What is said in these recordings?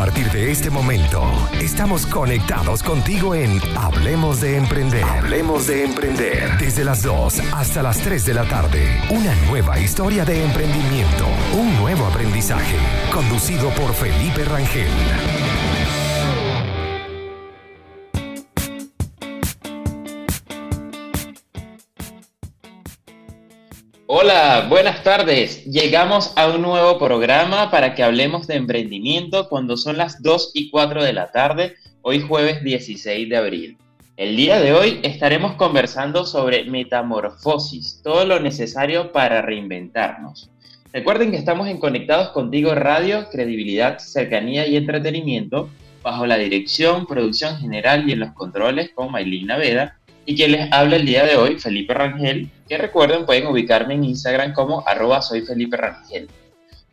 partir de este momento, estamos conectados contigo en Hablemos de Emprender. Hablemos de Emprender. Desde las 2 hasta las 3 de la tarde. Una nueva historia de emprendimiento. Un nuevo aprendizaje. Conducido por Felipe Rangel. Hola, buenas tardes. Llegamos a un nuevo programa para que hablemos de emprendimiento cuando son las 2 y 4 de la tarde, hoy jueves 16 de abril. El día de hoy estaremos conversando sobre metamorfosis, todo lo necesario para reinventarnos. Recuerden que estamos en Conectados Contigo Radio, credibilidad, cercanía y entretenimiento, bajo la dirección, producción general y en los controles con Maylin Naveda y quien les habla el día de hoy, Felipe Rangel, que recuerden pueden ubicarme en Instagram como arroba soy Felipe Rangel.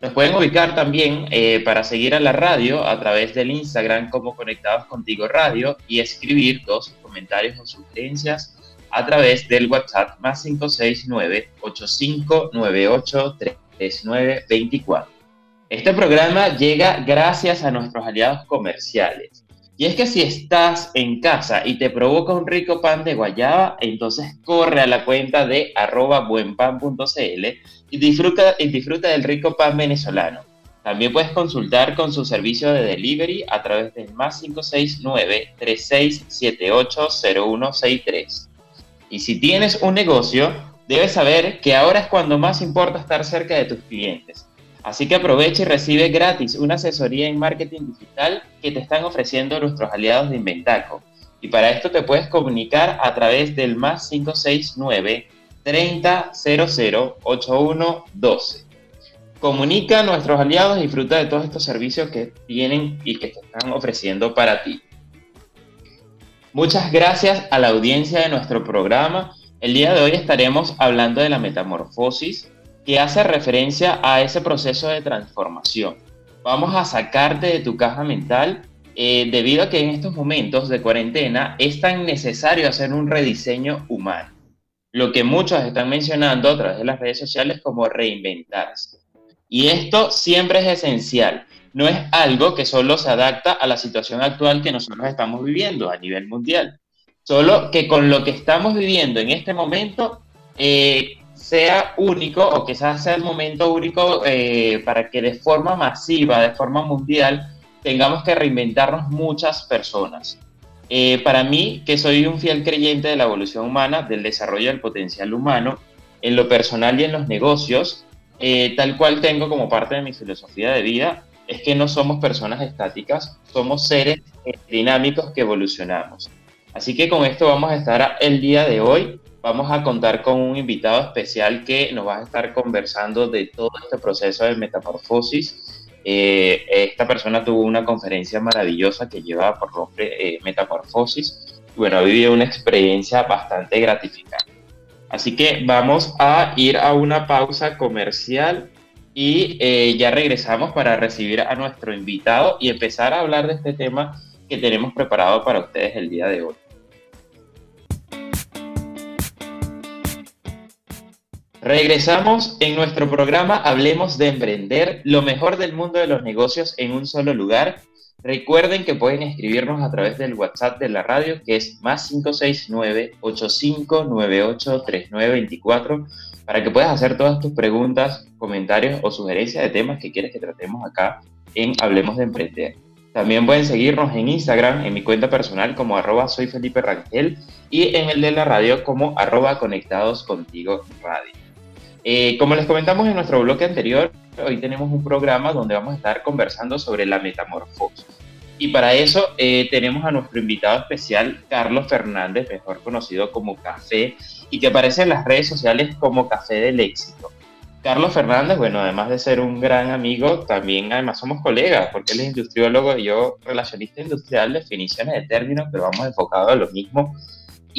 Nos pueden ubicar también eh, para seguir a la radio a través del Instagram como Conectados Contigo Radio y escribir todos sus comentarios o sugerencias a través del WhatsApp más 569 8598 3924. Este programa llega gracias a nuestros aliados comerciales. Y es que si estás en casa y te provoca un rico pan de guayaba, entonces corre a la cuenta de arroba buenpan.cl y disfruta, y disfruta del rico pan venezolano. También puedes consultar con su servicio de delivery a través del más 569-3678-0163. Y si tienes un negocio, debes saber que ahora es cuando más importa estar cerca de tus clientes. Así que aprovecha y recibe gratis una asesoría en marketing digital que te están ofreciendo nuestros aliados de Inventaco. Y para esto te puedes comunicar a través del más 569 3000 8112. Comunica a nuestros aliados y disfruta de todos estos servicios que tienen y que te están ofreciendo para ti. Muchas gracias a la audiencia de nuestro programa. El día de hoy estaremos hablando de la metamorfosis, que hace referencia a ese proceso de transformación. Vamos a sacarte de tu caja mental eh, debido a que en estos momentos de cuarentena es tan necesario hacer un rediseño humano. Lo que muchos están mencionando a través de las redes sociales como reinventarse. Y esto siempre es esencial. No es algo que solo se adapta a la situación actual que nosotros estamos viviendo a nivel mundial. Solo que con lo que estamos viviendo en este momento, eh, sea único o quizás sea el momento único eh, para que de forma masiva, de forma mundial, tengamos que reinventarnos muchas personas. Eh, para mí, que soy un fiel creyente de la evolución humana, del desarrollo del potencial humano, en lo personal y en los negocios, eh, tal cual tengo como parte de mi filosofía de vida, es que no somos personas estáticas, somos seres dinámicos que evolucionamos. Así que con esto vamos a estar el día de hoy vamos a contar con un invitado especial que nos va a estar conversando de todo este proceso de metamorfosis. Eh, esta persona tuvo una conferencia maravillosa que lleva por nombre eh, Metamorfosis. Bueno, ha vivido una experiencia bastante gratificante. Así que vamos a ir a una pausa comercial y eh, ya regresamos para recibir a nuestro invitado y empezar a hablar de este tema que tenemos preparado para ustedes el día de hoy. Regresamos en nuestro programa Hablemos de Emprender, lo mejor del mundo de los negocios en un solo lugar. Recuerden que pueden escribirnos a través del WhatsApp de la radio, que es más 569-8598-3924, para que puedas hacer todas tus preguntas, comentarios o sugerencias de temas que quieres que tratemos acá en Hablemos de Emprender. También pueden seguirnos en Instagram, en mi cuenta personal como arroba soy Felipe Rangel y en el de la radio como arroba conectados contigo radio. Eh, como les comentamos en nuestro bloque anterior, hoy tenemos un programa donde vamos a estar conversando sobre la metamorfosis. Y para eso eh, tenemos a nuestro invitado especial, Carlos Fernández, mejor conocido como Café, y que aparece en las redes sociales como Café del Éxito. Carlos Fernández, bueno, además de ser un gran amigo, también además somos colegas, porque él es industriólogo y yo relacionista industrial, definiciones de términos, pero vamos enfocados a lo mismo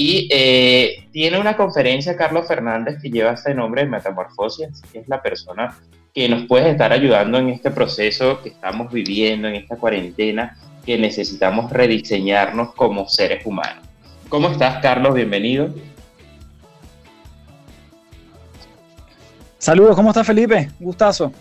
y eh, tiene una conferencia, Carlos Fernández, que lleva este nombre de Metamorfosis, que es la persona que nos puede estar ayudando en este proceso que estamos viviendo, en esta cuarentena, que necesitamos rediseñarnos como seres humanos. ¿Cómo estás, Carlos? Bienvenido. Saludos, ¿cómo estás, Felipe? Gustazo.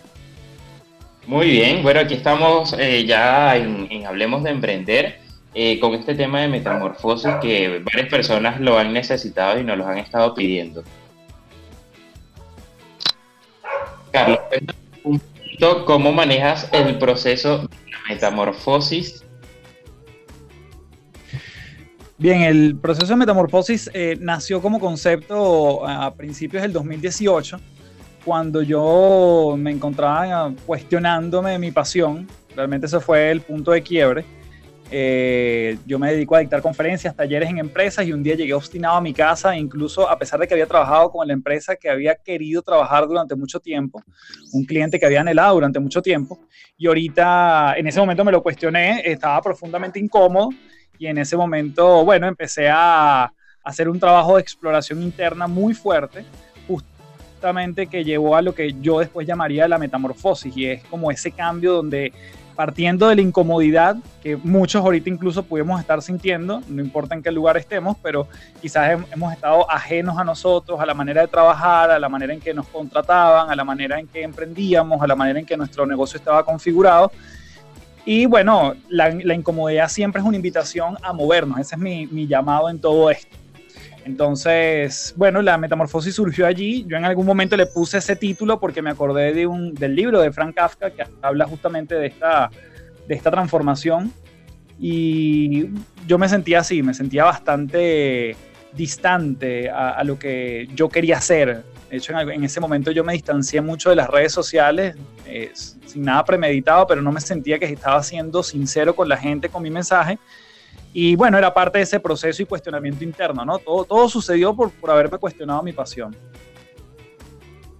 Muy bien, bueno, aquí estamos eh, ya en, Hablemos de Emprender eh, con este tema de metamorfosis que varias personas lo han necesitado y nos lo han estado pidiendo. Carlos, un poquito cómo manejas el proceso de la metamorfosis. Bien, el proceso de metamorfosis eh, nació como concepto a principios del 2018 cuando yo me encontraba cuestionándome mi pasión, realmente ese fue el punto de quiebre. Eh, yo me dedico a dictar conferencias, talleres en empresas y un día llegué obstinado a mi casa, incluso a pesar de que había trabajado con la empresa que había querido trabajar durante mucho tiempo, un cliente que había anhelado durante mucho tiempo, y ahorita en ese momento me lo cuestioné, estaba profundamente incómodo y en ese momento, bueno, empecé a hacer un trabajo de exploración interna muy fuerte que llevó a lo que yo después llamaría la metamorfosis y es como ese cambio donde partiendo de la incomodidad que muchos ahorita incluso pudimos estar sintiendo, no importa en qué lugar estemos, pero quizás hemos estado ajenos a nosotros, a la manera de trabajar, a la manera en que nos contrataban, a la manera en que emprendíamos, a la manera en que nuestro negocio estaba configurado. Y bueno, la, incomodidad siempre es una invitación a movernos, ese es mi, mi llamado en todo esto. Entonces, bueno, la metamorfosis surgió allí. Yo en algún momento le puse ese título porque me acordé de un, del libro de Frank Kafka que habla justamente de esta, de esta transformación. Y yo me sentía así, me sentía bastante distante a, lo que yo quería hacer. De hecho, en, ese momento yo me distancié mucho de las redes sociales, eh, sin nada premeditado, pero no me sentía que estaba siendo sincero con la gente, con mi mensaje. Y bueno, era parte de ese proceso y cuestionamiento interno, ¿no? Todo, todo sucedió por, por haberme cuestionado mi pasión.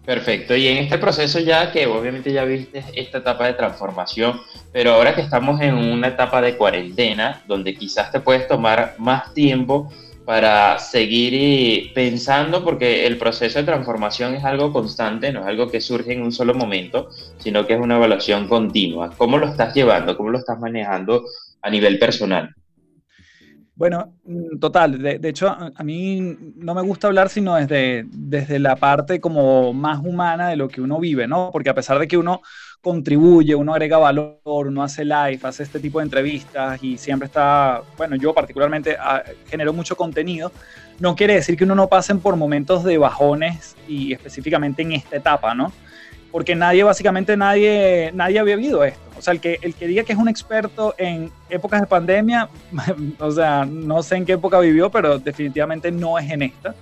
Perfecto, y en este proceso ya que obviamente ya viste esta etapa de transformación, pero ahora que estamos en una etapa de cuarentena, donde quizás te puedes tomar más tiempo para seguir eh, pensando, porque el proceso de transformación es algo constante, no es algo que surge en un solo momento, sino que es una evaluación continua. ¿Cómo lo estás llevando? ¿Cómo lo estás manejando a nivel personal? Bueno, mm, total. De, hecho, a, mí no me gusta hablar sino desde, desde la parte como más humana de lo que uno vive, ¿no? Porque a pesar de que uno contribuye, uno agrega valor, uno hace live, hace este tipo de entrevistas y siempre está, bueno, yo particularmente ah, genero mucho contenido, no quiere decir que uno no pasen por momentos de bajones y específicamente en esta etapa, ¿no? Porque nadie, básicamente nadie, nadie había vivido esto. O sea, el que, el que diga que es un experto en épocas de pandemia, o sea, no sé en qué época vivió, pero definitivamente no es en esta.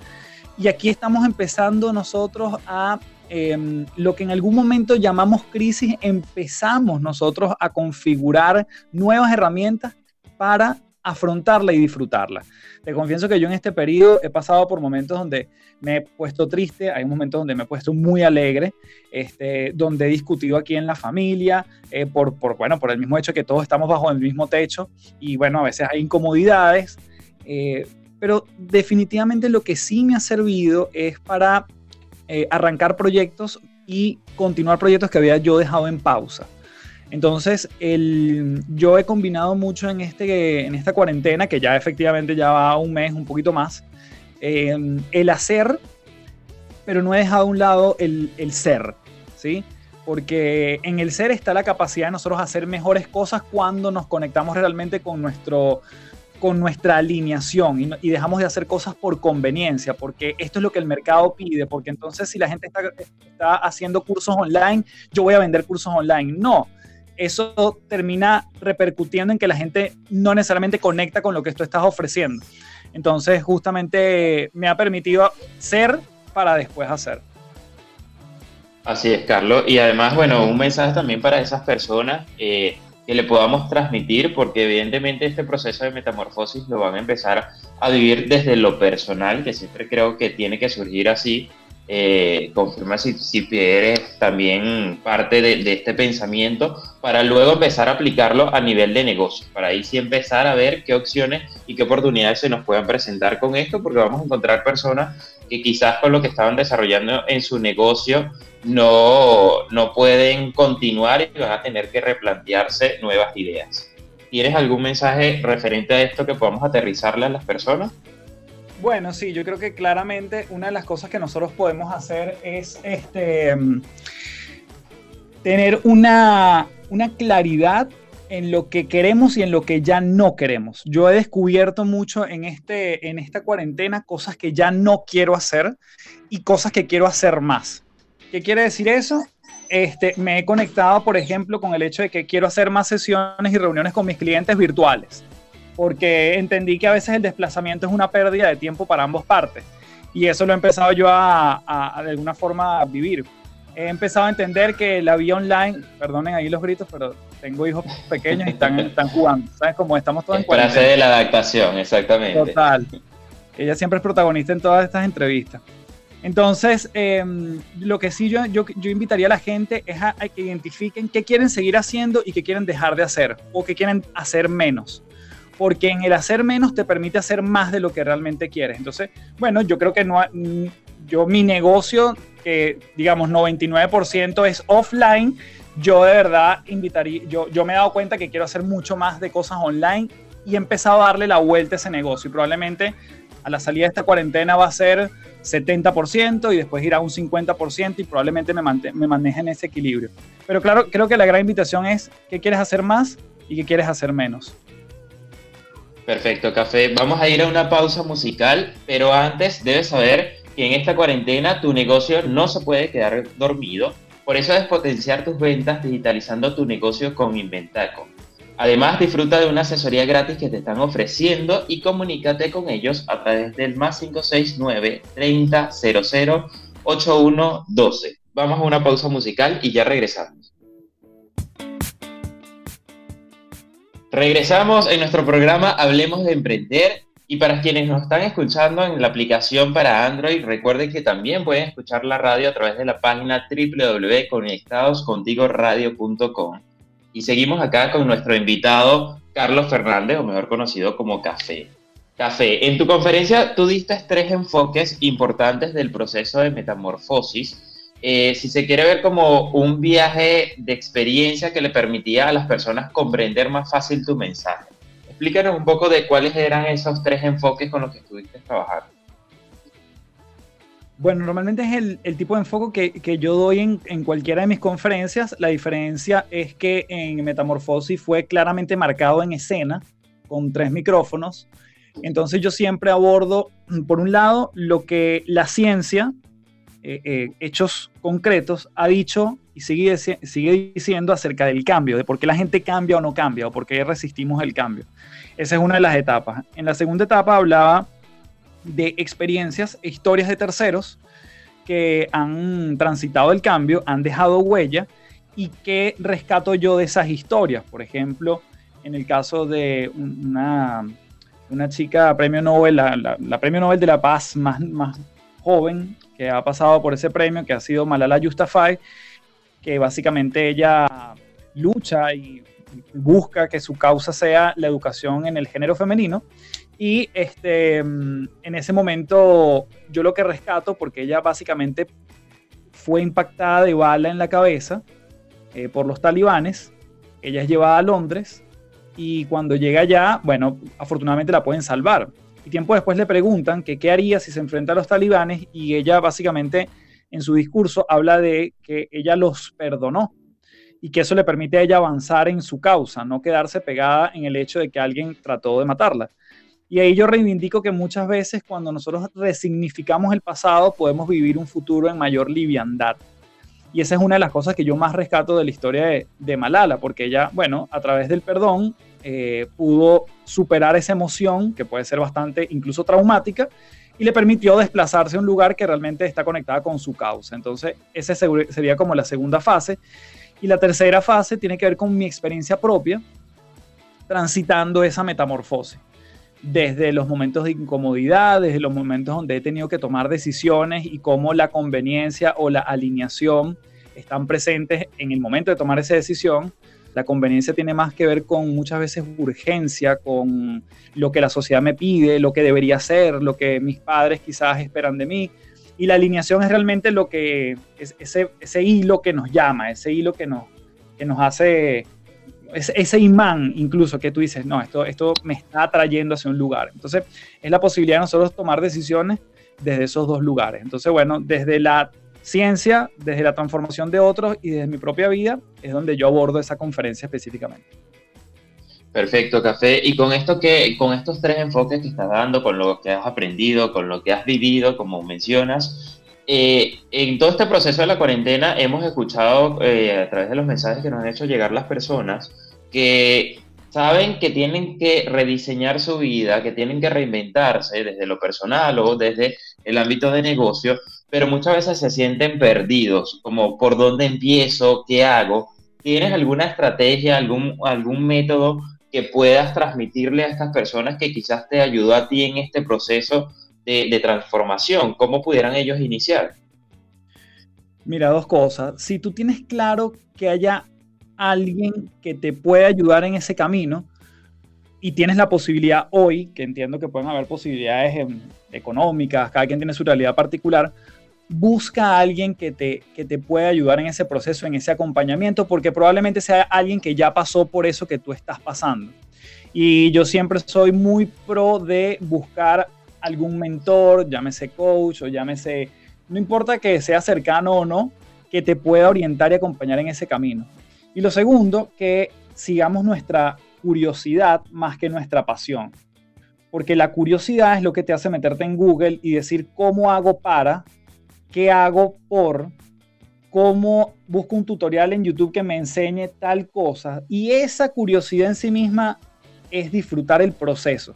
Y aquí estamos empezando nosotros a em, lo que en algún momento llamamos crisis, empezamos nosotros a configurar nuevas herramientas para afrontarla y disfrutarla. Te confieso que yo en este periodo he pasado por momentos donde me he puesto triste, hay momentos donde me he puesto muy alegre, este, donde he discutido aquí en la familia, eh, por, por, bueno, por el mismo hecho que todos estamos bajo el mismo techo y bueno, a veces hay incomodidades, eh, pero definitivamente lo que sí me ha servido es para eh, arrancar proyectos y continuar proyectos que había yo dejado en pausa. Entonces, el, yo he combinado mucho en, este, en esta cuarentena, que ya efectivamente ya va un mes, un poquito más, em, el hacer, pero no he dejado a un lado el, el, ser, ¿sí? Porque en el ser está la capacidad de nosotros hacer mejores cosas cuando nos conectamos realmente con, nuestro, con nuestra alineación y, y, dejamos de hacer cosas por conveniencia, porque esto es lo que el mercado pide, porque entonces si la gente está, está haciendo cursos online, yo voy a vender cursos online. No, eso termina repercutiendo en que la gente no necesariamente conecta con lo que tú estás ofreciendo. Entonces, justamente me ha permitido ser para después hacer. Así es, Carlos. Y además, bueno, un mensaje también para esas personas eh, que le podamos transmitir, porque evidentemente este proceso de metamorfosis lo van a empezar a vivir desde lo personal, que siempre creo que tiene que surgir así, eh, confirma si, si eres también parte de, este pensamiento para luego empezar a aplicarlo a nivel de negocio, para ahí sí empezar a ver qué opciones y qué oportunidades se nos puedan presentar con esto, porque vamos a encontrar personas que quizás con lo que estaban desarrollando en su negocio no, no pueden continuar y van a tener que replantearse nuevas ideas. ¿Tienes algún mensaje referente a esto que podamos aterrizarle a las personas? Bueno, sí, yo creo que claramente una de las cosas que nosotros podemos hacer es este tener una, una claridad en lo que queremos y en lo que ya no queremos. Yo he descubierto mucho en, este, en esta cuarentena cosas que ya no quiero hacer y cosas que quiero hacer más. ¿Qué quiere decir eso? Este, me he conectado, por ejemplo, con el hecho de que quiero hacer más sesiones y reuniones con mis clientes virtuales, porque entendí que a veces el desplazamiento es una pérdida de tiempo para ambas partes. Y eso lo he empezado yo a, a, a de alguna forma a vivir he empezado a entender que la vía online, perdonen ahí los gritos, pero tengo hijos pequeños y están, están jugando, ¿sabes? Como estamos todos en cuarentena. de la adaptación, exactamente. Total. Ella siempre es protagonista en todas estas entrevistas. Entonces, em, lo que sí yo, yo, yo, invitaría a la gente es a, a, que identifiquen qué quieren seguir haciendo y qué quieren dejar de hacer o qué quieren hacer menos. Porque en el hacer menos te permite hacer más de lo que realmente quieres. Entonces, bueno, yo creo que no, yo mi negocio, que digamos 99% es offline, yo de verdad invitaría, yo, yo me he dado cuenta que quiero hacer mucho más de cosas online y he empezado a darle la vuelta a ese negocio y probablemente a la salida de esta cuarentena va a ser 70% y después irá a un 50% y probablemente me, me maneje en ese equilibrio. Pero claro, creo que la gran invitación es qué quieres hacer más y qué quieres hacer menos. Perfecto, Café. Vamos a ir a una pausa musical, pero antes debes saber que en esta cuarentena tu negocio no se puede quedar dormido. Por eso debes potenciar tus ventas digitalizando tu negocio con Inventaco. Además, disfruta de una asesoría gratis que te están ofreciendo y comunícate con ellos a través del más 569 30 00 8112. Vamos a una pausa musical y ya regresamos. Regresamos en nuestro programa Hablemos de Emprender y para quienes nos están escuchando en la aplicación para Android, recuerden que también pueden escuchar la radio a través de la página www.conectadoscontigoradio.com. Y seguimos acá con nuestro invitado Carlos Fernández, o mejor conocido como Café. Café, en tu conferencia tú diste tres enfoques importantes del proceso de metamorfosis. Eh, si se quiere ver como un viaje de experiencia que le permitía a las personas comprender más fácil tu mensaje. Explícanos un poco de cuáles eran esos tres enfoques con los que estuviste trabajando. Bueno, normalmente es el, el tipo de enfoque que, que yo doy en, en, cualquiera de mis conferencias. La diferencia es que en Metamorfosis fue claramente marcado en escena, con tres micrófonos. Entonces yo siempre abordo, por un lado, lo que la ciencia, eh, eh, hechos concretos, ha dicho y sigue, sigue diciendo acerca del cambio, de por qué la gente cambia o no cambia, o por qué resistimos el cambio. Esa es una de las etapas. En la segunda etapa hablaba de experiencias e historias de terceros que han transitado el cambio, han dejado huella y qué rescato yo de esas historias. Por ejemplo, en el caso de una, una chica premio Nobel, la, premio Nobel de la Paz más joven que ha pasado por ese premio, que ha sido Malala Yousafzai, que básicamente ella lucha y busca que su causa sea la educación en el género femenino. Y este, en ese momento yo lo que rescato, porque ella básicamente fue impactada de bala en la cabeza eh, por los talibanes, ella es llevada a Londres y cuando llega allá, bueno, afortunadamente la pueden salvar. Y tiempo después le preguntan qué haría si se enfrenta a los talibanes y ella básicamente en su discurso habla de que ella los perdonó y que eso le permite a ella avanzar en su causa, no quedarse pegada en el hecho de que alguien trató de matarla. Y ahí yo reivindico que muchas veces cuando nosotros resignificamos el pasado podemos vivir un futuro en mayor liviandad. Y esa es una de las cosas que yo más rescato de la historia de, de Malala, porque ella, bueno, a través del perdón eh, pudo superar esa emoción que puede ser bastante incluso traumática y le permitió desplazarse a un lugar que realmente está conectada con su causa. Entonces, esa sería como la segunda fase. Y la tercera fase tiene que ver con mi experiencia propia, transitando esa metamorfosis. Desde los momentos de incomodidad, desde los momentos donde he tenido que tomar decisiones y cómo la conveniencia o la alineación están presentes en el momento de tomar esa decisión, la conveniencia tiene más que ver con muchas veces urgencia, con lo que la sociedad me pide, lo que debería hacer, lo que mis padres quizás esperan de mí. Y la alineación es realmente lo que, es ese, ese hilo que nos llama, ese hilo que nos, que nos hace, ese imán incluso que tú dices, no, esto, esto me está atrayendo hacia un lugar. Entonces, es la posibilidad de nosotros tomar decisiones desde esos dos lugares. Entonces, bueno, desde la ciencia, desde la transformación de otros y desde mi propia vida, es donde yo abordo esa conferencia específicamente. Perfecto, Café. Y con esto que, con estos tres enfoques que estás dando, con lo que has aprendido, con lo que has vivido, como mencionas, eh, en todo este proceso de la cuarentena hemos escuchado eh, a través de los mensajes que nos han hecho llegar las personas que saben que tienen que rediseñar su vida, que tienen que reinventarse desde lo personal o desde el ámbito de negocio, pero muchas veces se sienten perdidos, como por dónde empiezo, qué hago. ¿Tienes alguna estrategia, algún, algún método que puedas transmitirle a estas personas que quizás te ayudó a ti en este proceso de, de transformación? ¿Cómo pudieran ellos iniciar? Mira, dos cosas. Si tú tienes claro que haya alguien que te puede ayudar en ese camino y tienes la posibilidad hoy, que entiendo que pueden haber posibilidades económicas, cada quien tiene su realidad particular, busca a alguien que te, que te pueda ayudar en ese proceso, en ese acompañamiento, porque probablemente sea alguien que ya pasó por eso que tú estás pasando. Y yo siempre soy muy pro de buscar algún mentor, llámese coach o llámese, no importa que sea cercano o no, que te pueda orientar y acompañar en ese camino. Y lo segundo, que sigamos nuestra curiosidad más que nuestra pasión. Porque la curiosidad es lo que te hace meterte en Google y decir cómo hago para, qué hago por, cómo busco un tutorial en YouTube que me enseñe tal cosa. Y esa curiosidad en sí misma es disfrutar el proceso.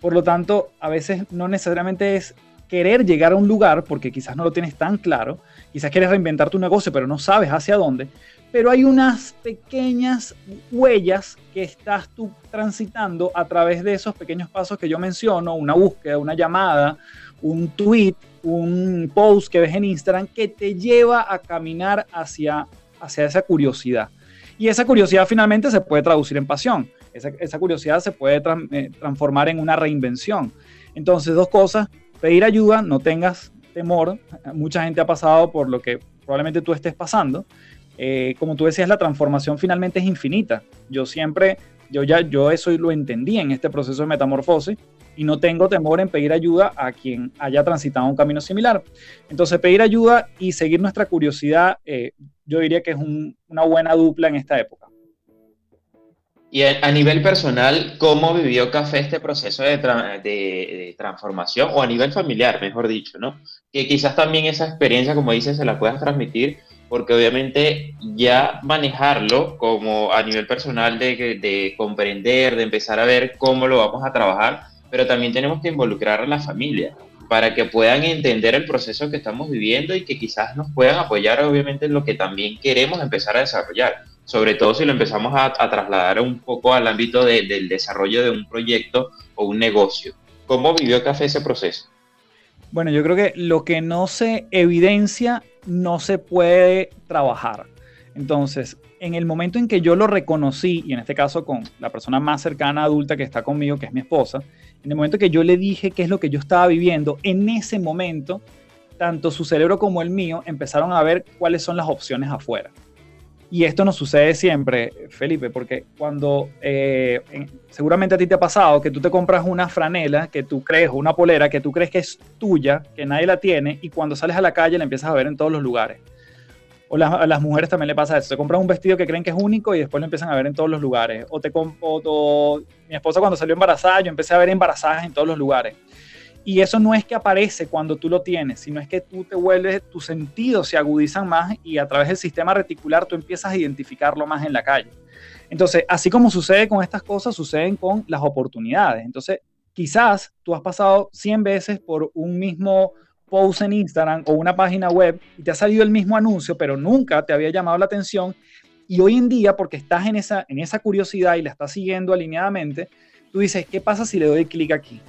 Por lo tanto, a veces no necesariamente es querer llegar a un lugar, porque quizás no lo tienes tan claro, quizás quieres reinventar tu negocio, pero no sabes hacia dónde, pero hay unas pequeñas huellas que estás tú transitando a través de esos pequeños pasos que yo menciono, una búsqueda, una llamada, un tweet, un post que ves en Instagram que te lleva a caminar hacia, hacia esa curiosidad. Y esa curiosidad finalmente se puede traducir en pasión. Esa, curiosidad se puede eh, transformar en una reinvención. Entonces, dos cosas, pedir ayuda, no tengas temor. Mucha gente ha pasado por lo que probablemente tú estés pasando eh, como tú decías, la transformación finalmente es infinita. Yo siempre, yo ya, yo eso lo entendí en este proceso de metamorfosis y no tengo temor en pedir ayuda a quien haya transitado un camino similar. Entonces, pedir ayuda y seguir nuestra curiosidad, eh, yo diría que es una buena dupla en esta época. Y a, nivel personal, ¿cómo vivió Café este proceso de, de, transformación? O a nivel familiar, mejor dicho, ¿no? Que quizás también esa experiencia, como dices, se la puedas transmitir porque obviamente ya manejarlo como a nivel personal de, de, comprender, de empezar a ver cómo lo vamos a trabajar, pero también tenemos que involucrar a la familia para que puedan entender el proceso que estamos viviendo y que quizás nos puedan apoyar obviamente en lo que también queremos empezar a desarrollar, sobre todo si lo empezamos a, trasladar un poco al ámbito del desarrollo de un proyecto o un negocio. ¿Cómo vivió Café ese proceso? Bueno, yo creo que lo que no se evidencia no se puede trabajar. Entonces, en el momento en que yo lo reconocí, y en este caso con la persona más cercana adulta que está conmigo, que es mi esposa, en el momento que yo le dije qué es lo que yo estaba viviendo, en ese momento, tanto su cerebro como el mío empezaron a ver cuáles son las opciones afuera. Y esto no sucede siempre, Felipe, porque cuando eh, seguramente a ti te ha pasado que tú te compras una franela que tú crees, una polera que tú crees que es tuya, que nadie la tiene, y cuando sales a la calle la empiezas a ver en todos los lugares. O a las mujeres también le pasa eso. Se compran un vestido que creen que es único y después lo empiezan a ver en todos los lugares. O, te, o, mi esposa cuando salió embarazada, yo empecé a ver embarazadas en todos los lugares. Y eso no es que aparece cuando tú lo tienes, sino es que tú te vuelves, tus sentidos se agudizan más y a través del sistema reticular tú empiezas a identificarlo más en la calle. Entonces, así como sucede con estas cosas, suceden con las oportunidades. Entonces, quizás tú has pasado 100 veces por un mismo post en Instagram o una página web y te ha salido el mismo anuncio, pero nunca te había llamado la atención. Y hoy en día, porque estás en esa, en esa curiosidad y la estás siguiendo alineadamente, tú dices, ¿qué pasa si le doy clic aquí?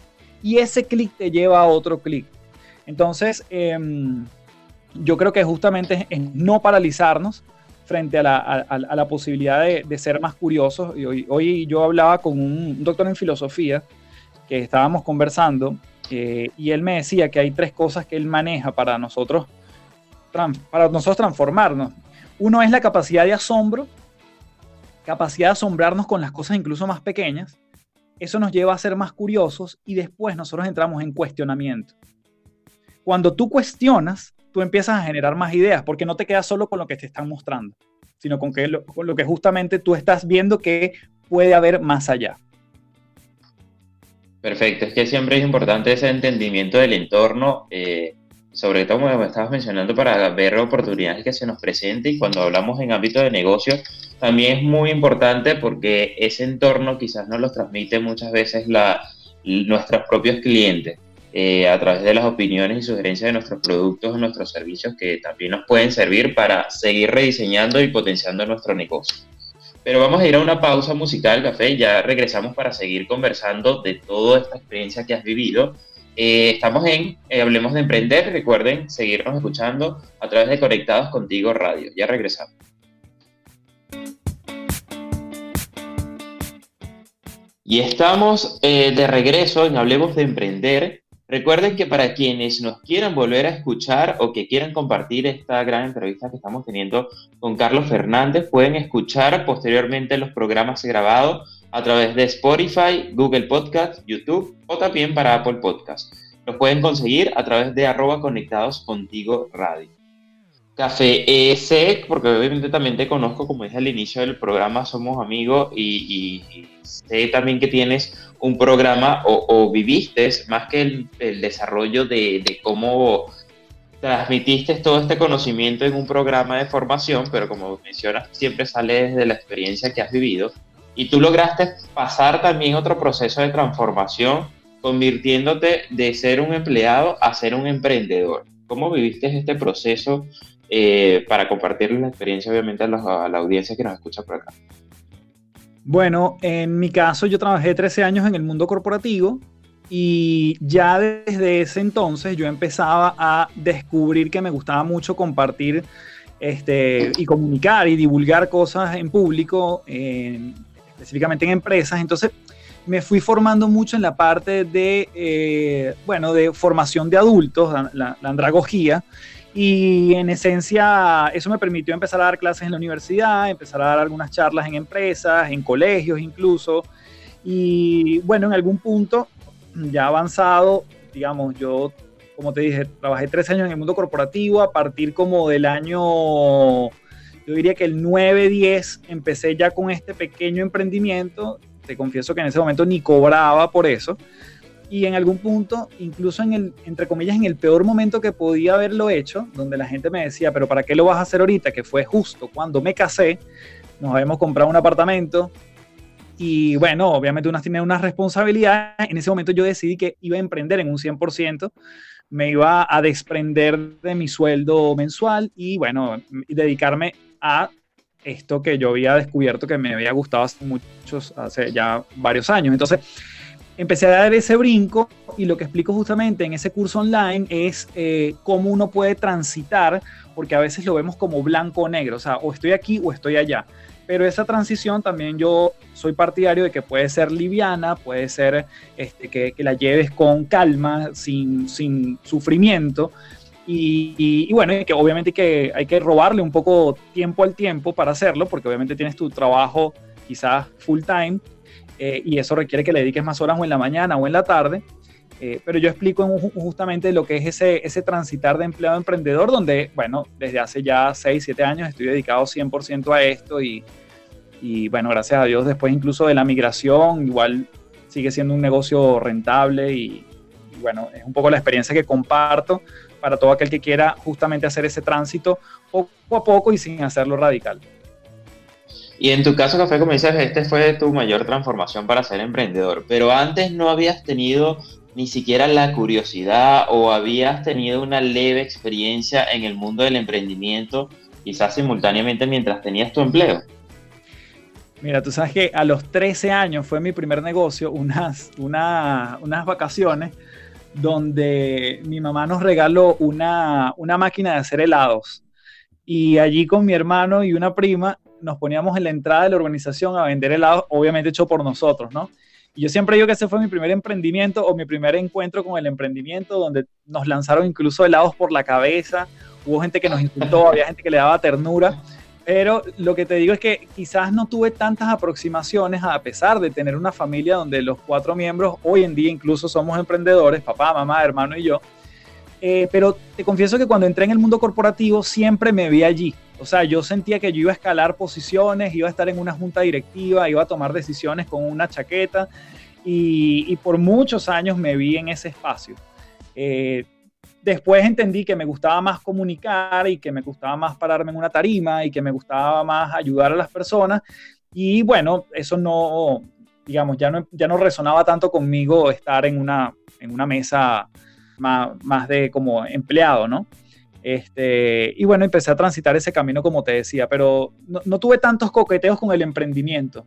y ese clic te lleva a otro clic. Entonces, em, yo creo que justamente es no paralizarnos frente a la, posibilidad de, ser más curiosos. Y hoy, yo hablaba con un, doctor en filosofía que estábamos conversando eh, y él me decía que hay tres cosas que él maneja para nosotros, para nosotros transformarnos. Uno es la capacidad de asombro, capacidad de asombrarnos con las cosas incluso más pequeñas eso nos lleva a ser más curiosos y después nosotros entramos en cuestionamiento. Cuando tú cuestionas, tú empiezas a generar más ideas, porque no te quedas solo con lo que te están mostrando, sino con, lo que justamente tú estás viendo que puede haber más allá. Perfecto, es que siempre es importante ese entendimiento del entorno, eh, sobre todo como estabas mencionando, para ver oportunidades que se nos presenten y cuando hablamos en ámbito de negocio, también es muy importante porque ese entorno quizás nos lo transmite muchas veces la, nuestros propios clientes. Eh, a través de las opiniones y sugerencias de nuestros productos o nuestros servicios que también nos pueden servir para seguir rediseñando y potenciando nuestro negocio. Pero vamos a ir a una pausa musical, café, ya regresamos para seguir conversando de toda esta experiencia que has vivido. Eh, estamos en eh, Hablemos de Emprender. Recuerden seguirnos escuchando a través de Conectados Contigo Radio. Ya regresamos. Y estamos eh, de regreso en Hablemos de Emprender. Recuerden que para quienes nos quieran volver a escuchar o que quieran compartir esta gran entrevista que estamos teniendo con Carlos Fernández, pueden escuchar posteriormente los programas grabados a través de Spotify, Google Podcast, YouTube o también para Apple Podcast. Los pueden conseguir a través de arroba conectados contigo radio. Café sé, porque obviamente también te conozco, como dije al inicio del programa, somos amigos y, sé también que tienes un programa o, viviste más que el, desarrollo de, de, cómo transmitiste todo este conocimiento en un programa de formación, pero como mencionas, siempre sale desde la experiencia que has vivido y tú lograste pasar también otro proceso de transformación, convirtiéndote de ser un empleado a ser un emprendedor. ¿Cómo viviste este proceso eh, para compartir la experiencia, obviamente, a la, audiencia que nos escucha por acá. Bueno, en mi caso yo trabajé 13 años en el mundo corporativo y ya desde ese entonces yo empezaba a descubrir que me gustaba mucho compartir este, y comunicar y divulgar cosas en público, específicamente en empresas. Entonces me fui formando mucho en la parte de, eh, bueno, de formación de adultos, la andragogía. Y en esencia, eso me permitió empezar a dar clases en la universidad, empezar a dar algunas charlas en empresas, en colegios incluso. Y bueno, en algún punto, ya avanzado, digamos, yo, como te dije, trabajé tres años en el mundo corporativo, a partir como del año, yo diría que el 9-10, empecé ya con este pequeño emprendimiento. Te confieso que en ese momento ni cobraba por eso y en algún punto, incluso en el, entre comillas, en el peor momento que podía haberlo hecho, donde la gente me decía, pero ¿para qué lo vas a hacer ahorita? Que fue justo cuando me casé, nos habíamos comprado un apartamento y bueno, obviamente unas tienen una responsabilidad. En ese momento yo decidí que iba a emprender en un 100%, me iba a desprender de mi sueldo mensual y bueno, dedicarme a esto que yo había descubierto que me había gustado hace muchos, hace ya varios años. Entonces, empecé a dar ese brinco y lo que explico justamente en ese curso online es eh, cómo uno puede transitar, porque a veces lo vemos como blanco o negro, o sea, o estoy aquí o estoy allá. Pero esa transición también yo soy partidario de que puede ser liviana, puede ser este, que, la lleves con calma, sin, sin sufrimiento. Y, y, bueno, que obviamente que hay que robarle un poco tiempo al tiempo para hacerlo, porque obviamente tienes tu trabajo quizás full time, eh, y eso requiere que le dediques más horas o en la mañana o en la tarde. Eh, pero yo explico justamente lo que es ese, ese transitar de empleado a emprendedor, donde, bueno, desde hace ya 6, 7 años estoy dedicado 100% a esto y, y, bueno, gracias a Dios, después incluso de la migración, igual sigue siendo un negocio rentable y, y bueno, es un poco la experiencia que comparto para todo aquel que quiera justamente hacer ese tránsito poco a poco y sin hacerlo radical. Y en tu caso, Café, como dices, este fue tu mayor transformación para ser emprendedor, pero antes no habías tenido ni siquiera la curiosidad o habías tenido una leve experiencia en el mundo del emprendimiento, quizás simultáneamente mientras tenías tu empleo. Mira, tú sabes que a los 13 años fue mi primer negocio, unas, unas vacaciones, donde mi mamá nos regaló una, una máquina de hacer helados. Y allí con mi hermano y una prima nos poníamos en la entrada de la organización a vender helados, obviamente hecho por nosotros, ¿no? Y yo siempre digo que ese fue mi primer emprendimiento o mi primer encuentro con el emprendimiento, donde nos lanzaron incluso helados por la cabeza, hubo gente que nos insultó, había gente que le daba ternura, pero lo que te digo es que quizás no tuve tantas aproximaciones a pesar de tener una familia donde los cuatro miembros hoy en día incluso somos emprendedores, papá, mamá, hermano y yo, Eh, pero te confieso que cuando entré en el mundo corporativo siempre me vi allí. O sea, yo sentía que yo iba a escalar posiciones, iba a estar en una junta directiva, iba a tomar decisiones con una chaqueta y, por muchos años me vi en ese espacio. Eh, después entendí que me gustaba más comunicar y que me gustaba más pararme en una tarima y que me gustaba más ayudar a las personas. Y bueno, eso no, digamos, ya no, ya no resonaba tanto conmigo estar en una, en una mesa más, más de como empleado, ¿no? Este, y bueno, empecé a transitar ese camino como te decía, pero no, tuve tantos coqueteos con el emprendimiento.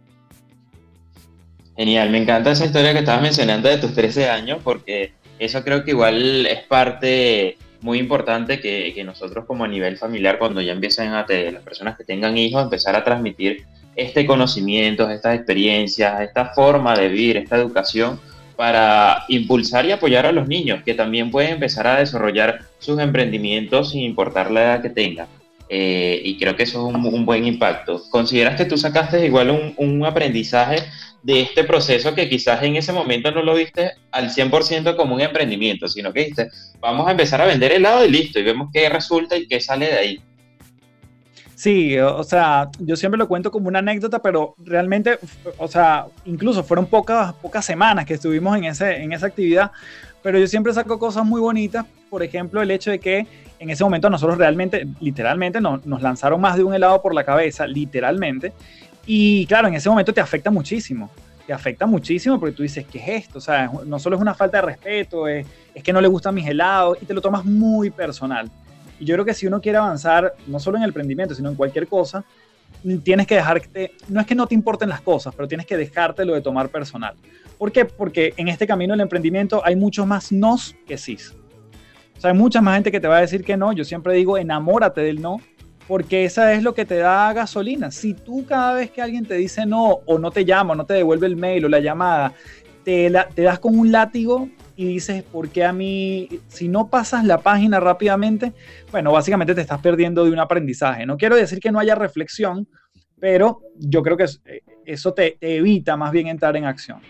Genial, me encanta esa historia que estabas mencionando de tus 13 años, porque eso creo que igual es parte muy importante que, nosotros como a nivel familiar, cuando ya empiezan a tener, las personas que tengan hijos, empezar a transmitir este conocimiento, estas experiencias, esta forma de vivir, esta educación, para impulsar y apoyar a los niños, que también pueden empezar a desarrollar sus emprendimientos sin importar la edad que tengan. Eh, y creo que eso es un, buen impacto. ¿Consideras que tú sacaste igual un, un, aprendizaje de este proceso que quizás en ese momento no lo viste al 100% como un emprendimiento, sino que dijiste, vamos a empezar a vender helado y listo, y vemos qué resulta y qué sale de ahí? Sí, o sea, yo siempre lo cuento como una anécdota, pero realmente, o sea, incluso fueron pocas, pocas semanas que estuvimos en, ese, en esa actividad, pero yo siempre saco cosas muy bonitas, por ejemplo, el hecho de que en ese momento nosotros realmente, literalmente, nos, nos lanzaron más de un helado por la cabeza, literalmente, y claro, en ese momento te afecta muchísimo, te afecta muchísimo porque tú dices, ¿qué es esto? O sea, no solo es una falta de respeto, es, es que no le gustan mis helados, y te lo tomas muy personal. Y yo creo que si uno quiere avanzar, no solo en el emprendimiento, sino en cualquier cosa, tienes que dejarte, no es que no te importen las cosas, pero tienes que dejártelo de tomar personal. ¿Por qué? Porque en este camino del emprendimiento hay muchos más nos que sí. O sea, hay mucha más gente que te va a decir que no. Yo siempre digo, enamórate del no, porque esa es lo que te da gasolina. Si tú cada vez que alguien te dice no, o no te llama, o no te devuelve el mail o la llamada, te das con un látigo, y dices, ¿por qué a mí, si no pasas la página rápidamente, bueno, básicamente te estás perdiendo de un aprendizaje. No quiero decir que no haya reflexión, pero yo creo que eh, eso te, evita más bien entrar en acción.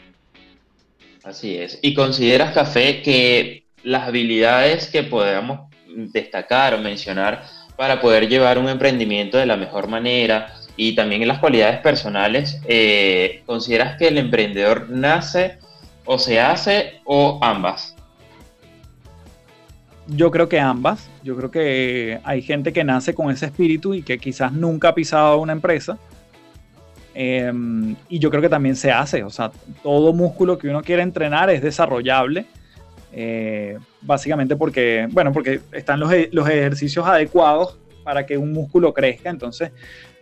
Así es. ¿Y consideras, Café, que las habilidades que podamos destacar o mencionar para poder llevar un emprendimiento de la mejor manera y también en las cualidades personales, eh, consideras que el emprendedor nace o se hace o ambas? Yo creo que ambas. Yo creo que hay gente que nace con ese espíritu y que quizás nunca ha pisado una empresa. Em, y yo creo que también se hace. O sea, todo músculo que uno quiere entrenar es desarrollable. Eh, básicamente porque, bueno, porque están los, e, los ejercicios adecuados para que un músculo crezca. Entonces,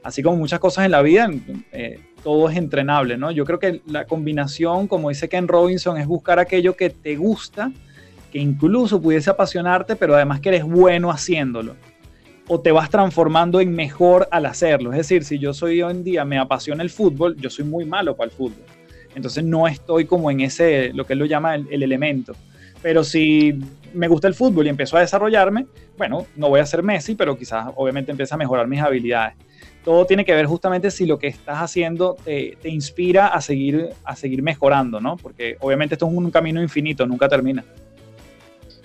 así como muchas cosas en la vida, eh, todo es entrenable, ¿no? Yo creo que la combinación, como dice Ken Robinson, es buscar aquello que te gusta, que incluso pudiese apasionarte, pero además que eres bueno haciéndolo. O te vas transformando en mejor al hacerlo. Es decir, si yo soy hoy en día, me apasiona el fútbol, yo soy muy malo para el fútbol. Entonces no estoy como en ese, lo que él lo llama el, el elemento. Pero si me gusta el fútbol y empiezo a desarrollarme, bueno, no voy a ser Messi, pero quizás obviamente empieza a mejorar mis habilidades todo tiene que ver justamente si lo que estás haciendo te, inspira a seguir, a seguir mejorando, ¿no? Porque obviamente esto es un camino infinito, nunca termina.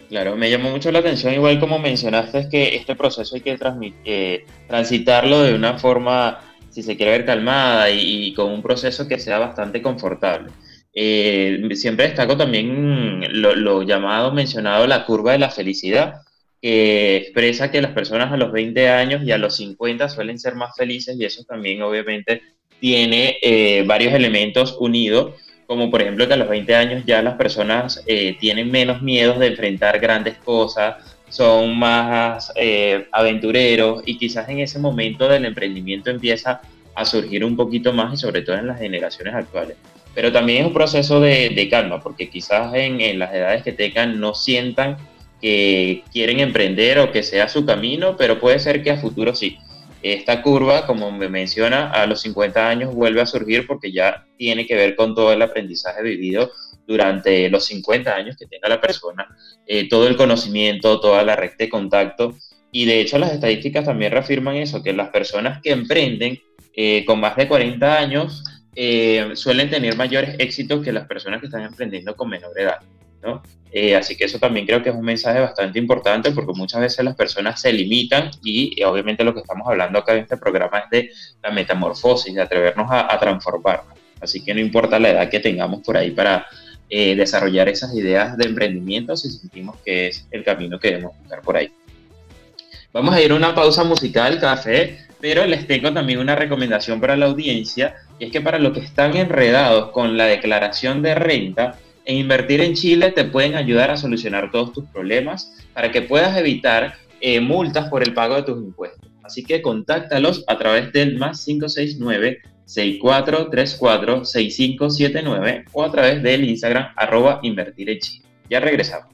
Claro, me llamó mucho la atención, igual como mencionaste, es que este proceso hay que eh, transitarlo de una forma, si se quiere ver, calmada y, con un proceso que sea bastante confortable. Eh, siempre destaco también lo, llamado, mencionado, la curva de la felicidad, que expresa que las personas a los 20 años y a los 50 suelen ser más felices y eso también obviamente tiene eh, varios elementos unidos, como por ejemplo que a los 20 años ya las personas eh, tienen menos miedos de enfrentar grandes cosas, son más eh, aventureros y quizás en ese momento del emprendimiento empieza a surgir un poquito más y sobre todo en las generaciones actuales. Pero también es un proceso de, calma, porque quizás en, en las edades que tengan no sientan que quieren emprender o que sea su camino, pero puede ser que a futuro sí. Esta curva, como me menciona, a los 50 años vuelve a surgir porque ya tiene que ver con todo el aprendizaje vivido durante los 50 años que tenga la persona, eh, todo el conocimiento, toda la red de contacto. Y de hecho las estadísticas también reafirman eso, que las personas que emprenden eh, con más de 40 años eh, suelen tener mayores éxitos que las personas que están emprendiendo con menor edad ¿no? Eh, así que eso también creo que es un mensaje bastante importante porque muchas veces las personas se limitan y, obviamente lo que estamos hablando acá en este programa es de la metamorfosis, de atrevernos a, a transformarnos. Así que no importa la edad que tengamos por ahí para eh, desarrollar esas ideas de emprendimiento si sentimos que es el camino que debemos buscar por ahí. Vamos a ir a una pausa musical, café, pero les tengo también una recomendación para la audiencia, y es que para los que están enredados con la declaración de renta, en Invertir en Chile te pueden ayudar a solucionar todos tus problemas para que puedas evitar eh, multas por el pago de tus impuestos. Así que contáctalos a través del más 569 6434-6579 o a través del Instagram arroba invertir en Chile. Ya regresamos.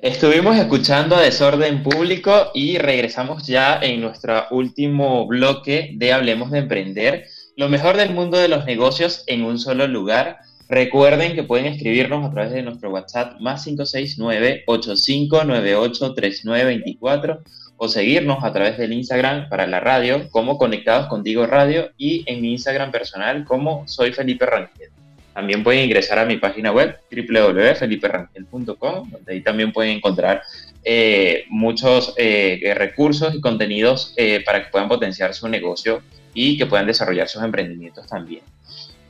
Estuvimos escuchando a Desorden Público y regresamos ya en nuestro último bloque de Hablemos de Emprender, lo mejor del mundo de los negocios en un solo lugar. Recuerden que pueden escribirnos a través de nuestro WhatsApp más 569 8598 3924 o seguirnos a través del Instagram para la radio como Conectados Contigo Radio y en mi Instagram personal como soy Felipe Rangel. También pueden ingresar a mi página web www.feliperangel.com, donde ahí también pueden encontrar eh, muchos eh, recursos y contenidos eh, para que puedan potenciar su negocio y que puedan desarrollar sus emprendimientos también.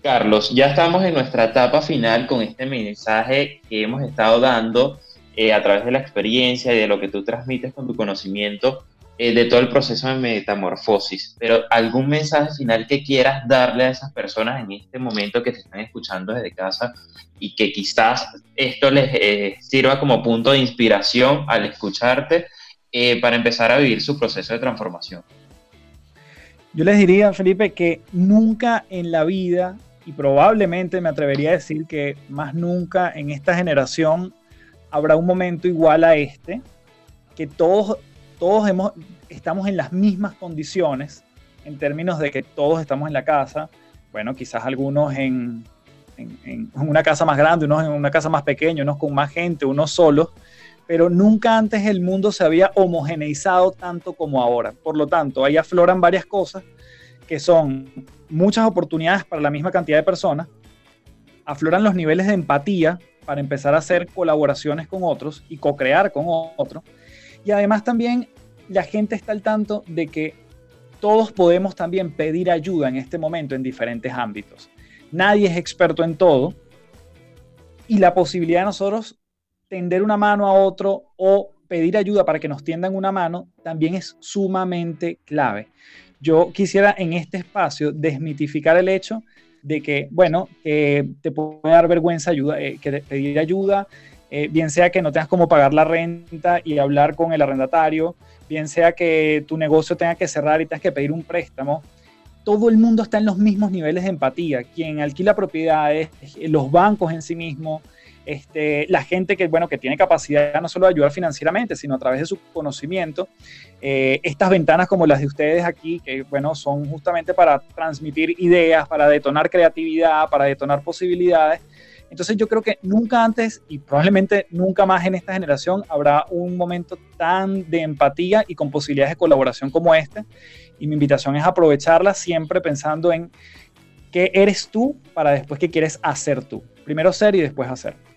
Carlos, ya estamos en nuestra etapa final con este mensaje que hemos estado dando eh, a través de la experiencia y de lo que tú transmites con tu conocimiento eh, de todo el proceso de metamorfosis. Pero algún mensaje final que quieras darle a esas personas en este momento que te están escuchando desde casa y que quizás esto les eh, sirva como punto de inspiración al escucharte para empezar a vivir su proceso de transformación. Yo les diría, Felipe, que nunca en la vida, y probablemente me atrevería a decir que más nunca en esta generación, habrá un momento igual a este, que todos, todos hemos, estamos en las mismas condiciones en términos de que todos estamos en la casa, bueno, quizás algunos en, en, una casa más grande, unos en una casa más pequeña, unos con más gente, unos solos, pero nunca antes el mundo se había homogeneizado tanto como ahora. Por lo tanto, ahí afloran varias cosas que son muchas oportunidades para la misma cantidad de personas, afloran los niveles de empatía para empezar a hacer colaboraciones con otros y co-crear con otros. Y además también la gente está al tanto de que todos podemos también pedir ayuda en este momento en diferentes ámbitos. Nadie es experto en todo y la posibilidad de nosotros tender una mano a otro o pedir ayuda para que nos tiendan una mano también es sumamente clave. Yo quisiera en este espacio desmitificar el hecho de que, bueno, te puede dar vergüenza ayuda, eh, que pedir ayuda, eh, bien sea que no tengas cómo pagar la renta y hablar con el arrendatario, bien sea que tu negocio tenga que cerrar y tengas que pedir un préstamo. Todo el mundo está en los mismos niveles de empatía. Quien alquila propiedades, los bancos en sí mismos, este, la gente que, bueno, que tiene capacidad no solo de ayudar financieramente, sino a través de su conocimiento. Eh, estas ventanas como las de ustedes aquí, que bueno, son justamente para transmitir ideas, para detonar creatividad, para detonar posibilidades. Entonces yo creo que nunca antes y probablemente nunca más en esta generación habrá un momento tan de empatía y con posibilidades de colaboración como este. Y mi invitación es aprovecharla siempre pensando en qué eres tú para después qué quieres hacer tú. Primero ser y después hacer.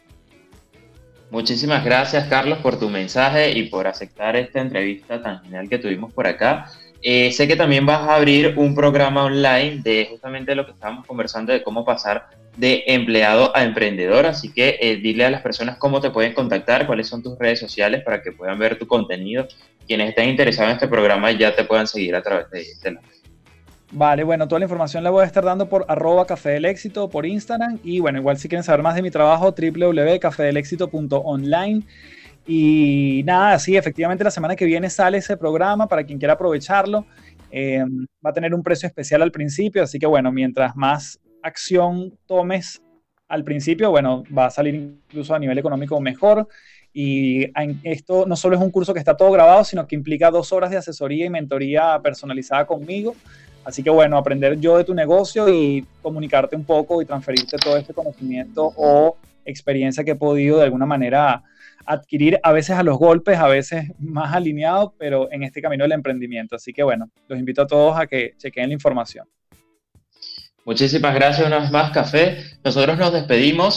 Muchísimas gracias, Carlos, por tu mensaje y por aceptar esta entrevista tan genial que tuvimos por acá. Eh, sé que también vas a abrir un programa online de justamente lo que estábamos conversando de cómo pasar de empleado a emprendedor, así que eh, dile a las personas cómo te pueden contactar, cuáles son tus redes sociales para que puedan ver tu contenido. Quienes estén interesados en este programa ya te puedan seguir a través de, de la Vale, bueno, toda la información la voy a estar dando por arroba café del éxito por Instagram y bueno, igual si quieren saber más de mi trabajo, www.cafedelexito.online. Y nada, sí, efectivamente la semana que viene sale ese programa para quien quiera aprovecharlo. Eh, va a tener un precio especial al principio, así que bueno, mientras más acción tomes al principio, bueno, va a salir incluso a nivel económico mejor. Y esto no solo es un curso que está todo grabado, sino que implica dos horas de asesoría y mentoría personalizada conmigo Así que bueno, aprender yo de tu negocio y comunicarte un poco y transferirte todo este conocimiento o experiencia que he podido de alguna manera adquirir, a veces a los golpes, a veces más alineado, pero en este camino del emprendimiento. Así que bueno, los invito a todos a que chequen la información. Muchísimas gracias una vez más, Café. Nosotros nos despedimos.